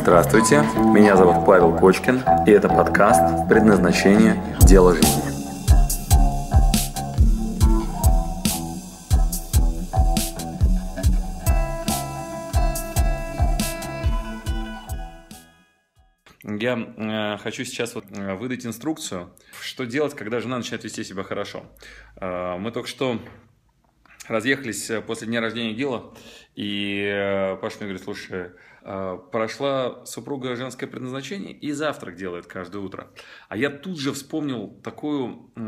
Здравствуйте, меня зовут Павел Кочкин, и это подкаст «Предназначение. Дело жизни». Я э, хочу сейчас вот э, выдать инструкцию, что делать, когда жена начинает вести себя хорошо. Э, мы только что разъехались э, после дня рождения Гила, и э, Паша мне говорит, слушай, э, прошла супруга женское предназначение и завтрак делает каждое утро. А я тут же вспомнил такую э,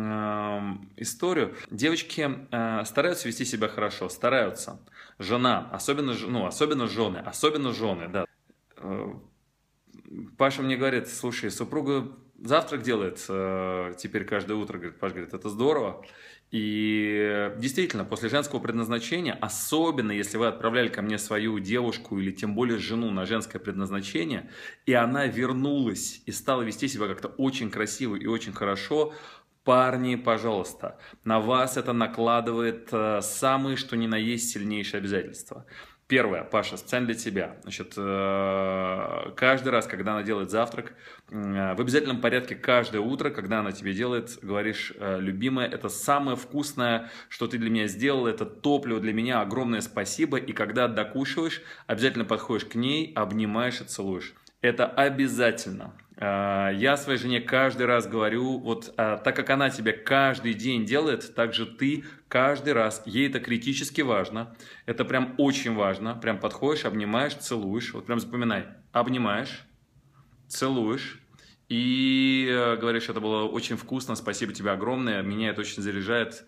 историю. Девочки э, стараются вести себя хорошо, стараются. Жена, особенно, ну, особенно жены, особенно жены, да. Паша мне говорит, слушай, супруга завтрак делает э, теперь каждое утро, говорит, Паша говорит, это здорово. И действительно, после женского предназначения, особенно если вы отправляли ко мне свою девушку или тем более жену на женское предназначение, и она вернулась и стала вести себя как-то очень красиво и очень хорошо, Парни, пожалуйста, на вас это накладывает э, самые, что ни на есть, сильнейшие обязательства. Первое, Паша, специально для тебя. Значит, э, каждый раз, когда она делает завтрак, э, в обязательном порядке каждое утро, когда она тебе делает, говоришь, э, любимая, это самое вкусное, что ты для меня сделал, это топливо для меня, огромное спасибо. И когда докушиваешь, обязательно подходишь к ней, обнимаешь и целуешь. Это обязательно. А, я своей жене каждый раз говорю, вот а, так как она тебе каждый день делает, так же ты каждый раз, ей это критически важно, это прям очень важно, прям подходишь, обнимаешь, целуешь, вот прям запоминай, обнимаешь, целуешь, и э, говоришь, это было очень вкусно, спасибо тебе огромное, меня это очень заряжает,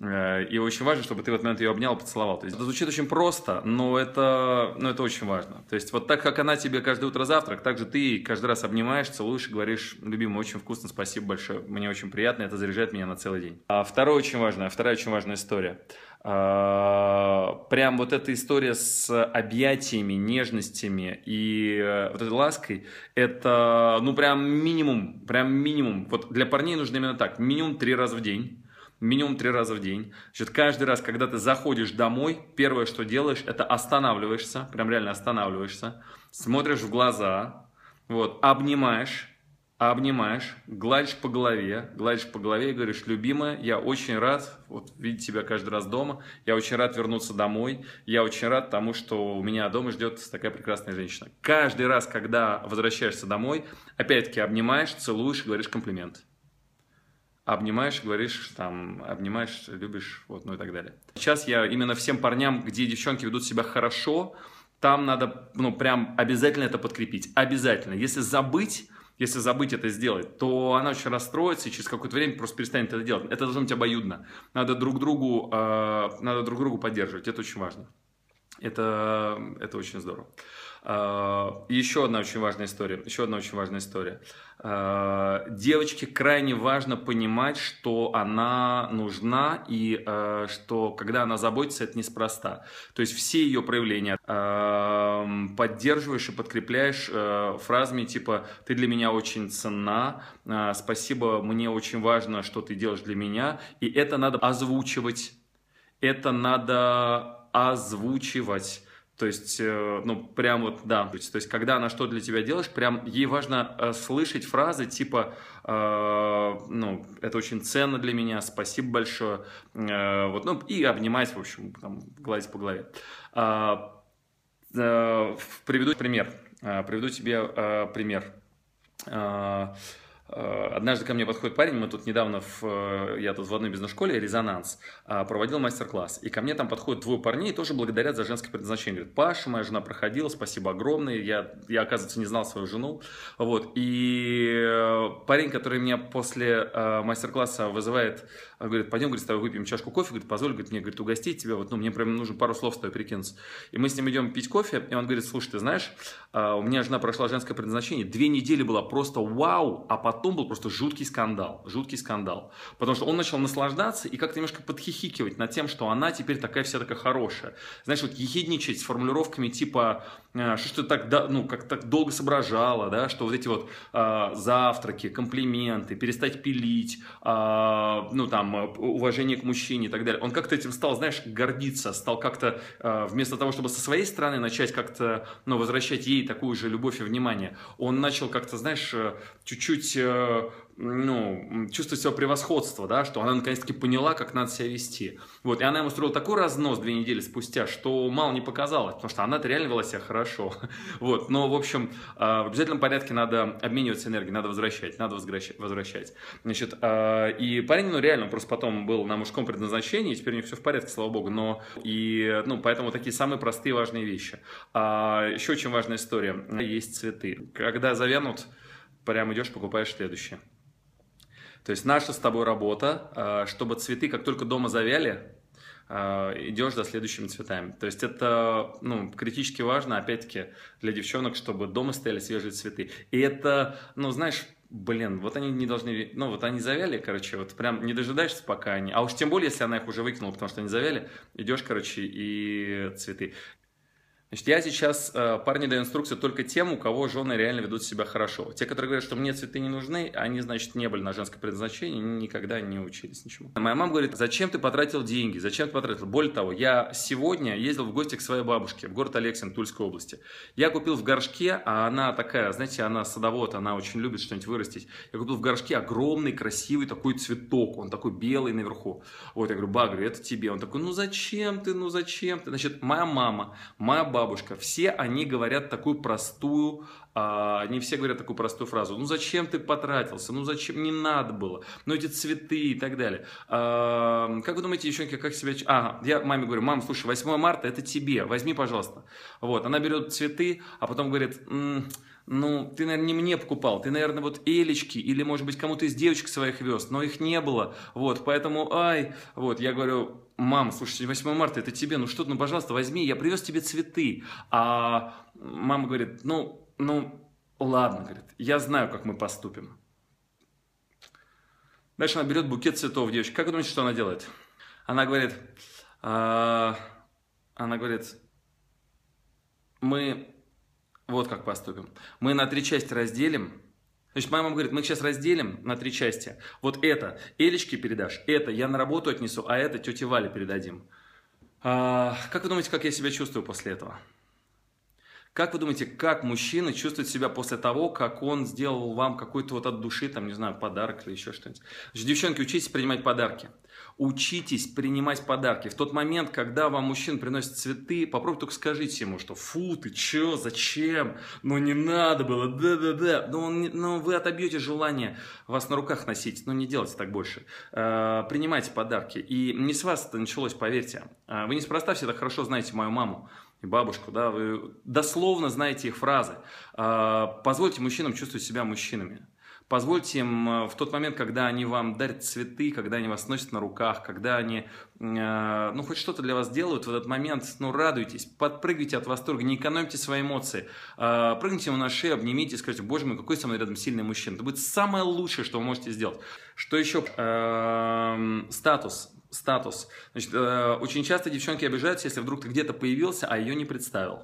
и очень важно, чтобы ты в этот момент ее обнял, поцеловал. То есть это звучит очень просто, но это, но это очень важно. То есть вот так, как она тебе каждое утро завтрак, так же ты каждый раз обнимаешь, целуешь и говоришь, любимый, очень вкусно, спасибо большое, мне очень приятно, это заряжает меня на целый день. А второе очень важное, вторая очень важная история. А, прям вот эта история с объятиями, нежностями и э, вот этой лаской, это, ну, прям минимум, прям минимум. Вот для парней нужно именно так, минимум три раза в день минимум три раза в день. Значит, каждый раз, когда ты заходишь домой, первое, что делаешь, это останавливаешься, прям реально останавливаешься, смотришь в глаза, вот, обнимаешь, обнимаешь, гладишь по голове, гладишь по голове и говоришь, любимая, я очень рад вот, видеть тебя каждый раз дома, я очень рад вернуться домой, я очень рад тому, что у меня дома ждет такая прекрасная женщина. Каждый раз, когда возвращаешься домой, опять-таки обнимаешь, целуешь говоришь комплимент обнимаешь, говоришь, там, обнимаешь, любишь, вот, ну и так далее. Сейчас я именно всем парням, где девчонки ведут себя хорошо, там надо, ну, прям обязательно это подкрепить. Обязательно. Если забыть, если забыть это сделать, то она очень расстроится и через какое-то время просто перестанет это делать. Это должно быть обоюдно. Надо друг другу, э, надо друг другу поддерживать. Это очень важно. Это, это очень здорово. А, еще одна очень важная история. Еще одна очень важная история. А, девочке крайне важно понимать, что она нужна и а, что когда она заботится, это неспроста. То есть все ее проявления поддерживаешь и подкрепляешь фразами типа «ты для меня очень ценна», «спасибо, мне очень важно, что ты делаешь для меня». И это надо озвучивать, это надо озвучивать. То есть, э, ну, прям вот, да. То есть, когда она что для тебя делаешь, прям ей важно э, слышать фразы типа, э, ну, это очень ценно для меня, спасибо большое. Э, вот, ну, и обнимать, в общем, там, гладить по голове. Э, э, приведу пример. Приведу тебе пример. Э, однажды ко мне подходит парень, мы тут недавно, в, э, я тут в одной бизнес-школе, «Резонанс», а, проводил мастер-класс. И ко мне там подходят двое парней, тоже благодарят за женское предназначение. Говорят, Паша, моя жена проходила, спасибо огромное. Я, я оказывается, не знал свою жену. Вот. И э, парень, который меня после мастер-класса вызывает говорит, пойдем, говорит, с тобой выпьем чашку кофе, говорит, позволь, говорит, мне, говорит, угостить тебя, вот, ну, мне прям нужно пару слов с тобой перекинуться. И мы с ним идем пить кофе, и он говорит, слушай, ты знаешь, а, у меня жена прошла женское предназначение, две недели было просто вау, а потом был просто жуткий скандал, жуткий скандал. Потому что он начал наслаждаться и как-то немножко подхихикивать над тем, что она теперь такая вся такая хорошая. Знаешь, вот ехидничать с формулировками типа, «А, что что ты так, ну, как так долго соображала, да, что вот эти вот э, завтраки, комплименты, перестать пилить, э, ну, там, там э, уважение к мужчине и так далее. Он как-то этим стал, знаешь, гордиться, стал как-то э, вместо того, чтобы со своей стороны начать как-то, ну, возвращать ей такую же любовь и внимание, он начал как-то, знаешь, э, чуть-чуть ну, чувствовать свое превосходство, да, что она наконец-таки поняла, как надо себя вести. Вот, и она ему устроила такой разнос две недели спустя, что мало не показалось, потому что она-то реально вела себя хорошо. Вот, но, в общем, а, в обязательном порядке надо обмениваться энергией, надо возвращать, надо возвращать. Значит, а, и парень, ну, реально, просто потом был на мужском предназначении, теперь у них все в порядке, слава богу, но и, ну, поэтому такие самые простые важные вещи. А еще очень важная история. Есть цветы. Когда завянут, прям идешь, покупаешь следующие. То есть наша с тобой работа, а, чтобы цветы, как только дома завяли, а, идешь за следующими цветами. То есть это ну, критически важно, опять-таки, для девчонок, чтобы дома стояли свежие цветы. И это, ну, знаешь, блин, вот они не должны, ну, вот они завяли, короче, вот прям не дожидаешься, пока они, а уж тем более, если она их уже выкинула, потому что они завяли, идешь, короче, и цветы. Значит, я сейчас э, парни даю инструкцию только тем, у кого жены реально ведут себя хорошо. Те, которые говорят, что мне цветы не нужны, они, значит, не были на женское предназначение, никогда не учились ничему. Моя мама говорит, зачем ты потратил деньги, зачем ты потратил? Более того, я сегодня ездил в гости к своей бабушке в город Алексин, Тульской области. Я купил в горшке, а она такая, знаете, она садовод, она очень любит что-нибудь вырастить. Я купил в горшке огромный, красивый такой цветок, он такой белый наверху. Вот, я говорю, ба, говорю, это тебе. Он такой, ну зачем ты, ну зачем ты? Значит, моя мама, моя бабушка, все они говорят такую простую, а, не все говорят такую простую фразу. Ну зачем ты потратился? Ну зачем? Не надо было. Ну эти цветы и так далее. А, как вы думаете, девчонки, как себя... А, я маме говорю, мам, слушай, 8 марта это тебе, возьми, пожалуйста. Вот, она берет цветы, а потом говорит... М-м, ну, ты, наверное, не мне покупал, ты, наверное, вот Элечки или, может быть, кому-то из девочек своих вез, но их не было, вот, поэтому, ай, вот, я говорю, мама, слушай, 8 марта, это тебе, ну что ну, пожалуйста, возьми, я привез тебе цветы, а мама говорит, ну, ну, ладно, говорит, я знаю, как мы поступим. Дальше она берет букет цветов девочки, как вы думаете, что она делает? Она говорит, а, она говорит, мы вот как поступим. Мы на три части разделим. Значит, моя мама говорит, мы сейчас разделим на три части. Вот это Элечке передашь, это я на работу отнесу, а это тете Вале передадим. А, как вы думаете, как я себя чувствую после этого? Как вы думаете, как мужчина чувствует себя после того, как он сделал вам какой-то вот от души, там, не знаю, подарок или еще что-нибудь? Девчонки, учитесь принимать подарки. Учитесь принимать подарки. В тот момент, когда вам мужчина приносит цветы, попробуйте только скажите ему, что фу, ты чё, зачем? Ну не надо было, да-да-да. Но, он, но вы отобьете желание вас на руках носить, но не делайте так больше. Э, принимайте подарки. И не с вас это началось, поверьте. Э, вы неспроста все так хорошо знаете мою маму и бабушку, да, вы дословно знаете их фразы. А, позвольте мужчинам чувствовать себя мужчинами. Позвольте им э, в тот момент, когда они вам дарят цветы, когда они вас носят на руках, когда они, э, ну, хоть что-то для вас делают, в этот момент, ну, радуйтесь, подпрыгивайте от восторга, не экономьте свои эмоции. А, прыгните ему на шею, обнимите и скажите, боже мой, какой со мной рядом сильный мужчина. Это будет самое лучшее, что вы можете сделать. Что еще? Эм, статус статус. Значит, э, очень часто девчонки обижаются, если вдруг ты где-то появился, а ее не представил.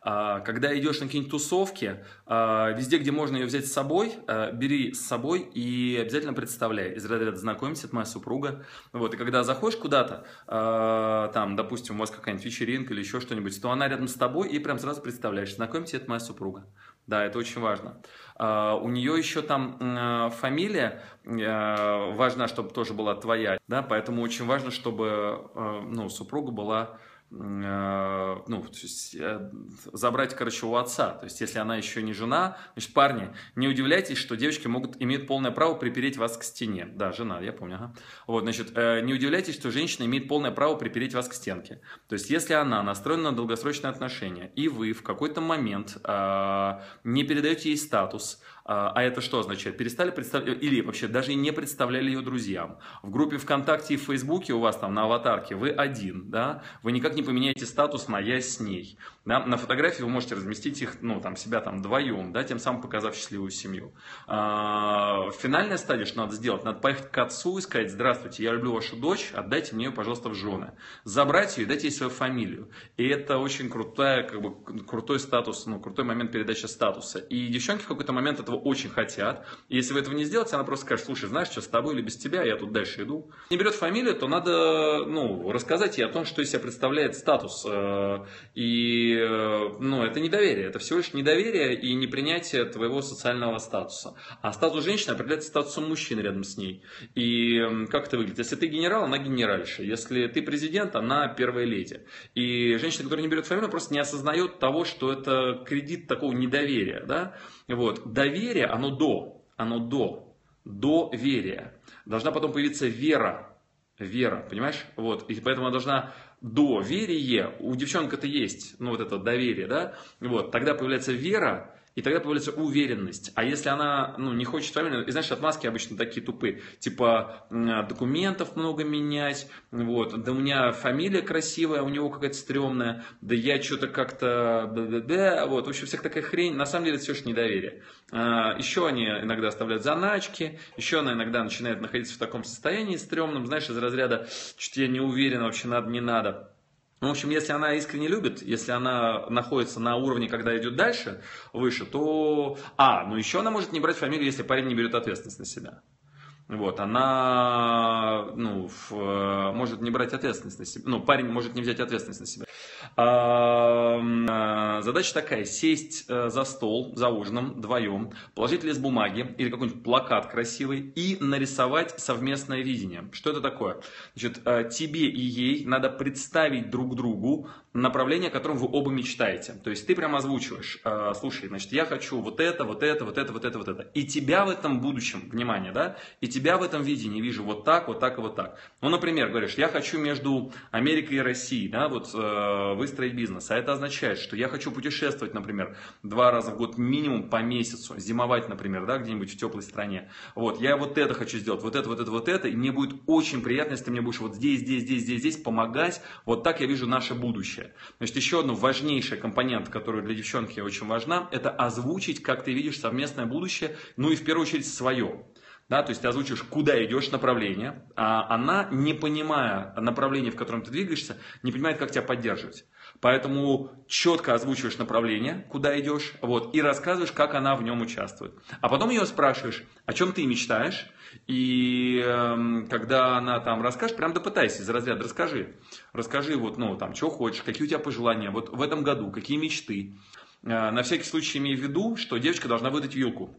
А, когда идешь на какие-нибудь тусовки, а, везде, где можно ее взять с собой, а, бери с собой и обязательно представляй. Из разряда знакомься, это моя супруга. Вот, и когда заходишь куда-то, там, допустим, у вас какая-нибудь вечеринка или еще что-нибудь, то она рядом с тобой и прям сразу представляешь, знакомься, это моя супруга. Да, это очень важно. У нее еще там фамилия важна, чтобы тоже была твоя, да, поэтому очень важно, чтобы ну, супруга была Э, ну, то есть, э, забрать, короче, у отца. То есть, если она еще не жена, значит, парни, не удивляйтесь, что девочки могут, имеют полное право припереть вас к стене. Да, жена, я помню, ага. Вот, значит, э, не удивляйтесь, что женщина имеет полное право припереть вас к стенке. То есть, если она настроена на долгосрочные отношения, и вы в какой-то момент не передаете ей статус, а, а это что означает? Перестали представлять, или вообще даже не представляли ее друзьям. В группе ВКонтакте и в Фейсбуке у вас там на аватарке вы один, да, вы никак не поменяете статус на «я с ней». Да? На фотографии вы можете разместить их, ну, там, себя там вдвоем, да, тем самым показав счастливую семью. А, финальная стадия, что надо сделать, надо поехать к отцу и сказать, здравствуйте, я люблю вашу дочь, отдайте мне ее, пожалуйста, в жены. Забрать ее и дать ей свою фамилию. И это очень крутая, как бы, крутой статус, ну, крутой момент передачи статуса. И девчонки в какой-то момент этого этого очень хотят. И если вы этого не сделаете, она просто скажет, слушай, знаешь, что с тобой или без тебя, я тут дальше иду. Не берет фамилию, то надо ну, рассказать ей о том, что из себя представляет статус. Э, и э, ну, это недоверие, это всего лишь недоверие и непринятие твоего социального статуса. А статус женщины определяется статусом мужчины рядом с ней. И как это выглядит? Если ты генерал, она генеральша. Если ты президент, она первая леди. И женщина, которая не берет фамилию, просто не осознает того, что это кредит такого недоверия. Да? Вот. Доверие, оно до, оно до, доверия. Должна потом появиться вера, вера, понимаешь? Вот, и поэтому она должна доверие, у девчонок это есть, ну вот это доверие, да, вот, тогда появляется вера, и тогда появляется уверенность. А если она ну, не хочет фамилию, и знаешь, отмазки обычно такие тупые, типа документов много менять, вот, да у меня фамилия красивая, у него какая-то стрёмная, да я что-то как-то, вот, в общем, всякая такая хрень, на самом деле это все же недоверие. А, еще они иногда оставляют заначки, еще она иногда начинает находиться в таком состоянии стрёмном, знаешь, из разряда, что я не уверен, вообще надо, не надо. Ну, в общем, если она искренне любит, если она находится на уровне, когда идет дальше, выше, то... А, ну еще она может не брать фамилию, если парень не берет ответственность на себя. Вот, она ну, в, может не брать ответственность на себя. Ну, парень может не взять ответственность на себя. А, задача такая, сесть э, за стол, за ужином, вдвоем, положить лист бумаги или какой-нибудь плакат красивый и нарисовать совместное видение. Что это такое? Значит, э, тебе и ей надо представить друг другу направление, о котором вы оба мечтаете. То есть ты прямо озвучиваешь, э, слушай, значит, я хочу вот это, вот это, вот это, вот это, вот это. И тебя в этом будущем, внимание, да, и тебя в этом видении вижу вот так, вот так и вот так. Ну, например, говоришь, я хочу между Америкой и Россией, да, вот э, выстроить бизнес. А это означает, что я хочу путешествовать, например, два раза в год минимум по месяцу, зимовать, например, да, где-нибудь в теплой стране. Вот, я вот это хочу сделать, вот это, вот это, вот это, и мне будет очень приятно, если ты мне будешь вот здесь, здесь, здесь, здесь, здесь помогать. Вот так я вижу наше будущее. Значит, еще одна важнейшая компонент, которая для девчонки очень важна, это озвучить, как ты видишь совместное будущее, ну и в первую очередь свое. Да, то есть ты озвучишь, куда идешь направление, а она, не понимая направление, в котором ты двигаешься, не понимает, как тебя поддерживать. Поэтому четко озвучиваешь направление, куда идешь, вот, и рассказываешь, как она в нем участвует. А потом ее спрашиваешь, о чем ты мечтаешь, и э, когда она там расскажет, прям допытайся из разряда, расскажи. Расскажи, вот, ну, там, что хочешь, какие у тебя пожелания, вот в этом году, какие мечты. Э, на всякий случай имей в виду, что девочка должна выдать вилку.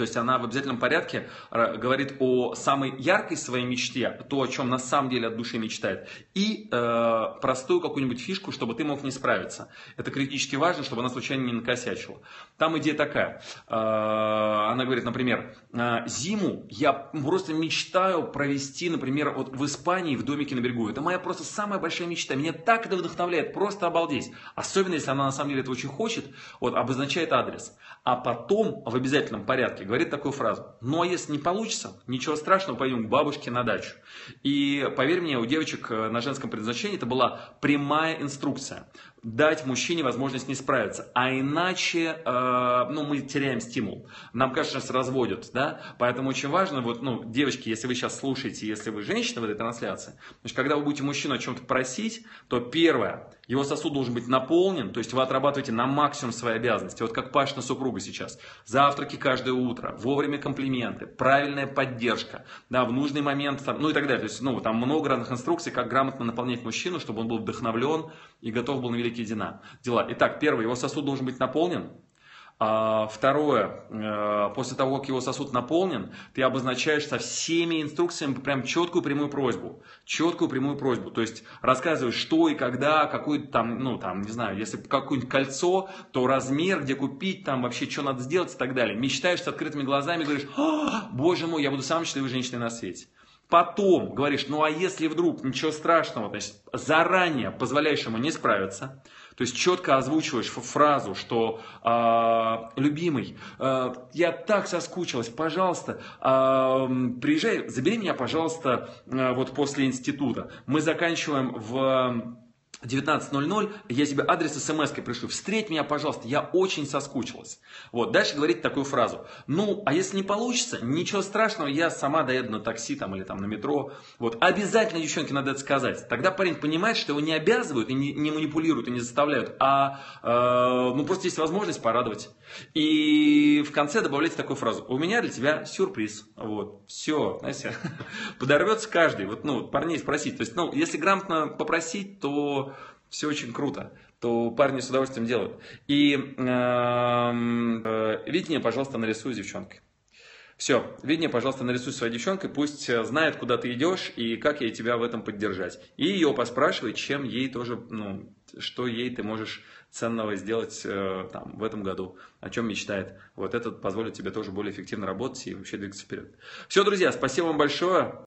То есть она в обязательном порядке э, говорит о самой яркой своей мечте, то, о чем на самом деле от души мечтает, и э, простую какую-нибудь фишку, чтобы ты мог не справиться. Это критически важно, чтобы она случайно не накосячила. Там идея такая. Э, она говорит, например, э, зиму я просто мечтаю провести, например, вот в Испании в домике на берегу. Это моя просто самая большая мечта. Меня так это вдохновляет, просто обалдеть. Особенно, если она на самом деле это очень хочет, вот обозначает адрес. А потом в обязательном порядке говорит такую фразу. Ну а если не получится, ничего страшного, пойдем к бабушке на дачу. И поверь мне, у девочек э, на женском предназначении это была прямая инструкция дать мужчине возможность не справиться. А иначе э, ну, мы теряем стимул. Нам, нас разводят. Да? Поэтому очень важно, вот, ну, девочки, если вы сейчас слушаете, если вы женщина в этой трансляции, значит, когда вы будете мужчину о чем-то просить, то первое, его сосуд должен быть наполнен, то есть вы отрабатываете на максимум свои обязанности. Вот как Пашина супруга сейчас. Завтраки каждое утро, вовремя комплименты, правильная поддержка, да, в нужный момент, там, ну и так далее. То есть, ну, там много разных инструкций, как грамотно наполнять мужчину, чтобы он был вдохновлен и готов был на великие дела. Итак, первое, его сосуд должен быть наполнен. А, второе, э, после того, как его сосуд наполнен, ты обозначаешь со всеми инструкциями прям четкую прямую просьбу. Четкую прямую просьбу. То есть рассказываешь, что и когда, какой там, ну там, не знаю, если какое-нибудь кольцо, то размер, где купить, там вообще что надо сделать и так далее. Мечтаешь с открытыми глазами, говоришь, боже мой, я буду самой счастливой женщиной на свете. Потом говоришь, ну а если вдруг ничего страшного, то есть заранее позволяешь ему не справиться, то есть четко озвучиваешь фразу, что э, любимый, э, я так соскучилась, пожалуйста, э, приезжай, забери меня, пожалуйста, э, вот после института. Мы заканчиваем в 19.00, я тебе адрес смс пришлю. Встреть меня, пожалуйста, я очень соскучилась. Вот, дальше говорит такую фразу. Ну, а если не получится, ничего страшного, я сама доеду на такси там или там на метро. Вот, обязательно девчонке надо это сказать. Тогда парень понимает, что его не обязывают и не, не манипулируют и не заставляют, а э, ну просто есть возможность порадовать. И в конце добавляйте такую фразу. У меня для тебя сюрприз. Вот, все, знаете, подорвется каждый. Вот, ну, парней спросить. То есть, ну, если грамотно попросить, то все очень круто, то парни с удовольствием делают. И эм, э, видение, пожалуйста, нарисуй с. Все, видение, пожалуйста, нарисуй своей девчонкой, пусть э, знает, куда ты идешь и как ей тебя в этом поддержать. И ее поспрашивай, чем ей тоже, ну, что ей ты можешь ценного сделать э, там, в этом году, о чем мечтает. Вот это позволит тебе тоже более эффективно работать и вообще двигаться вперед. Все, друзья, спасибо вам большое.